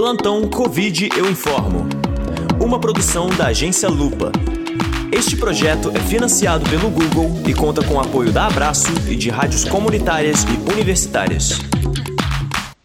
Plantão Covid Eu Informo. Uma produção da agência Lupa. Este projeto é financiado pelo Google e conta com o apoio da Abraço e de rádios comunitárias e universitárias.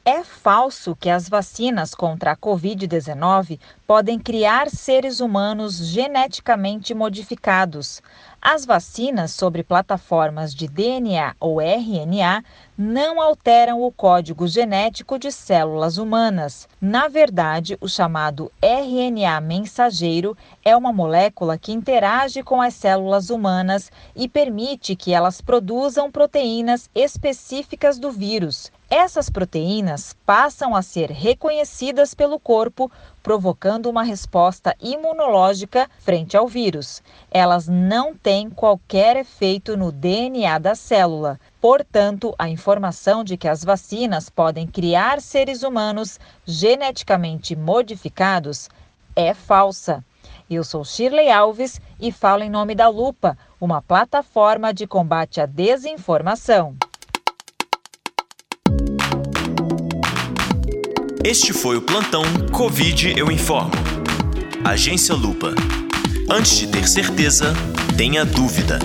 É falso que as vacinas contra a Covid-19 podem criar seres humanos geneticamente modificados. As vacinas sobre plataformas de DNA ou RNA não alteram o código genético de células humanas. Na verdade, o chamado RNA mensageiro é uma molécula que interage com as células humanas e permite que elas produzam proteínas específicas do vírus. Essas proteínas passam a ser reconhecidas pelo corpo, provocando uma resposta imunológica frente ao vírus. Elas não têm qualquer efeito no DNA da célula. Portanto, a informação de que as vacinas podem criar seres humanos geneticamente modificados é falsa. Eu sou Shirley Alves e falo em nome da Lupa, uma plataforma de combate à desinformação. Este foi o plantão Covid Eu Informo. Agência Lupa. Antes de ter certeza, tenha dúvida.